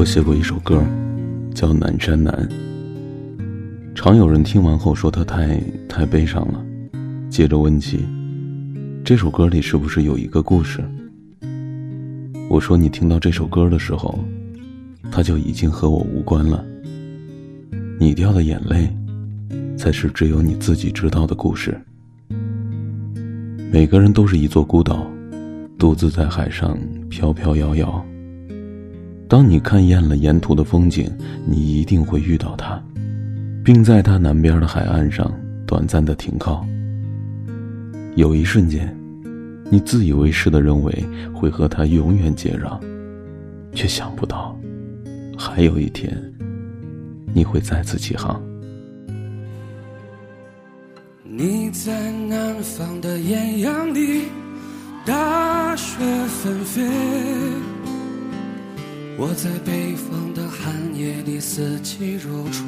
我写过一首歌，叫《南山南》。常有人听完后说他太太悲伤了，接着问起这首歌里是不是有一个故事。我说你听到这首歌的时候，它就已经和我无关了。你掉的眼泪，才是只有你自己知道的故事。每个人都是一座孤岛，独自在海上飘飘摇摇。当你看厌了沿途的风景，你一定会遇到他，并在他南边的海岸上短暂的停靠。有一瞬间，你自以为是的认为会和他永远接壤，却想不到，还有一天，你会再次起航。你在南方的艳阳里，大雪纷飞。我在北方的寒夜里，四季如春。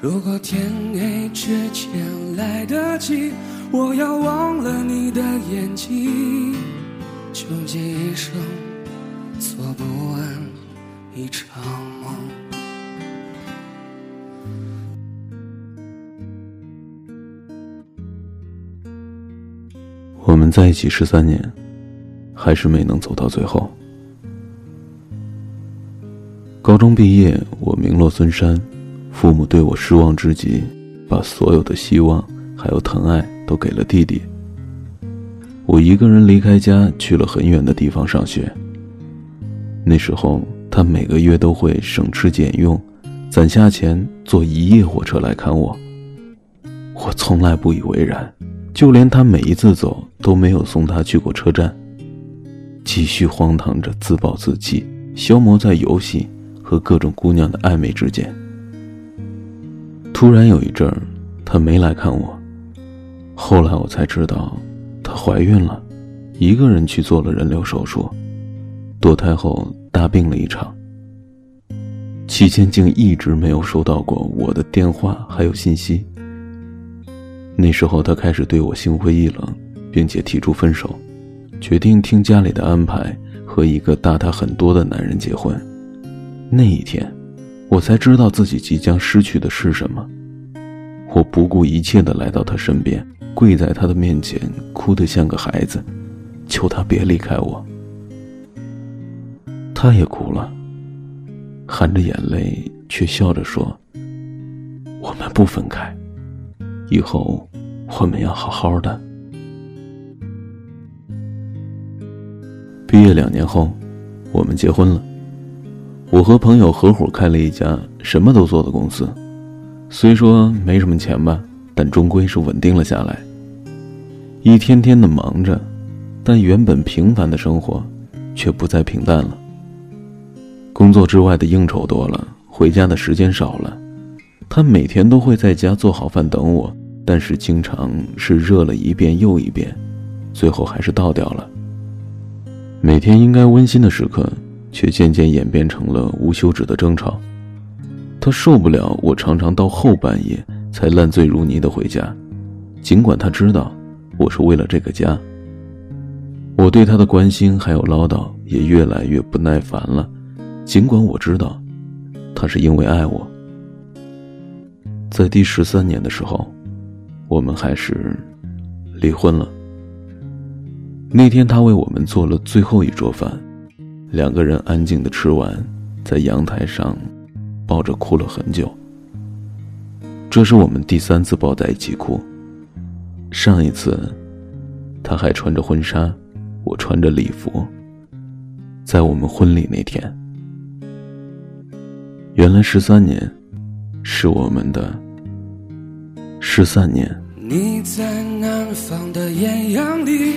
如果天黑之前来得及，我要忘了你的眼睛，穷极一生做不完一场梦。我们在一起十三年。还是没能走到最后。高中毕业，我名落孙山，父母对我失望之极，把所有的希望还有疼爱都给了弟弟。我一个人离开家，去了很远的地方上学。那时候，他每个月都会省吃俭用，攒下钱坐一夜火车来看我。我从来不以为然，就连他每一次走都没有送他去过车站。继续荒唐着，自暴自弃，消磨在游戏和各种姑娘的暧昧之间。突然有一阵儿，她没来看我。后来我才知道，她怀孕了，一个人去做了人流手术，堕胎后大病了一场。期间竟一直没有收到过我的电话还有信息。那时候她开始对我心灰意冷，并且提出分手。决定听家里的安排，和一个大他很多的男人结婚。那一天，我才知道自己即将失去的是什么。我不顾一切地来到他身边，跪在他的面前，哭得像个孩子，求他别离开我。他也哭了，含着眼泪，却笑着说：“我们不分开，以后我们要好好的。”毕业两年后，我们结婚了。我和朋友合伙开了一家什么都做的公司，虽说没什么钱吧，但终归是稳定了下来。一天天的忙着，但原本平凡的生活却不再平淡了。工作之外的应酬多了，回家的时间少了。他每天都会在家做好饭等我，但是经常是热了一遍又一遍，最后还是倒掉了。每天应该温馨的时刻，却渐渐演变成了无休止的争吵。他受不了我常常到后半夜才烂醉如泥的回家，尽管他知道我是为了这个家。我对他的关心还有唠叨也越来越不耐烦了，尽管我知道他是因为爱我。在第十三年的时候，我们还是离婚了。那天，他为我们做了最后一桌饭，两个人安静的吃完，在阳台上抱着哭了很久。这是我们第三次抱在一起哭。上一次，他还穿着婚纱，我穿着礼服。在我们婚礼那天，原来十三年，是我们的十三年。你在南方的艳阳里。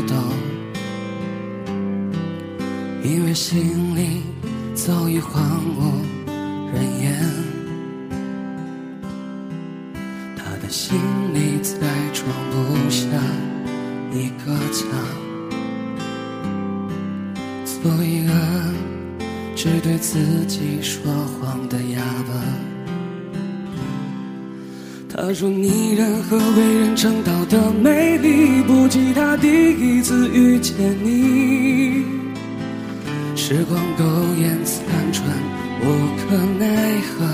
因为心里早已荒无人烟，他的心里再装不下一个家，做一个只对自己说谎的哑巴。他说：“你任何为人称道的美丽，不及他第一次遇见你。时光苟延残喘，无可奈何。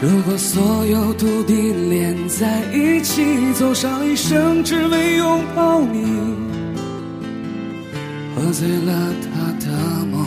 如果所有土地连在一起，走上一生只为拥抱你，喝醉了他的梦，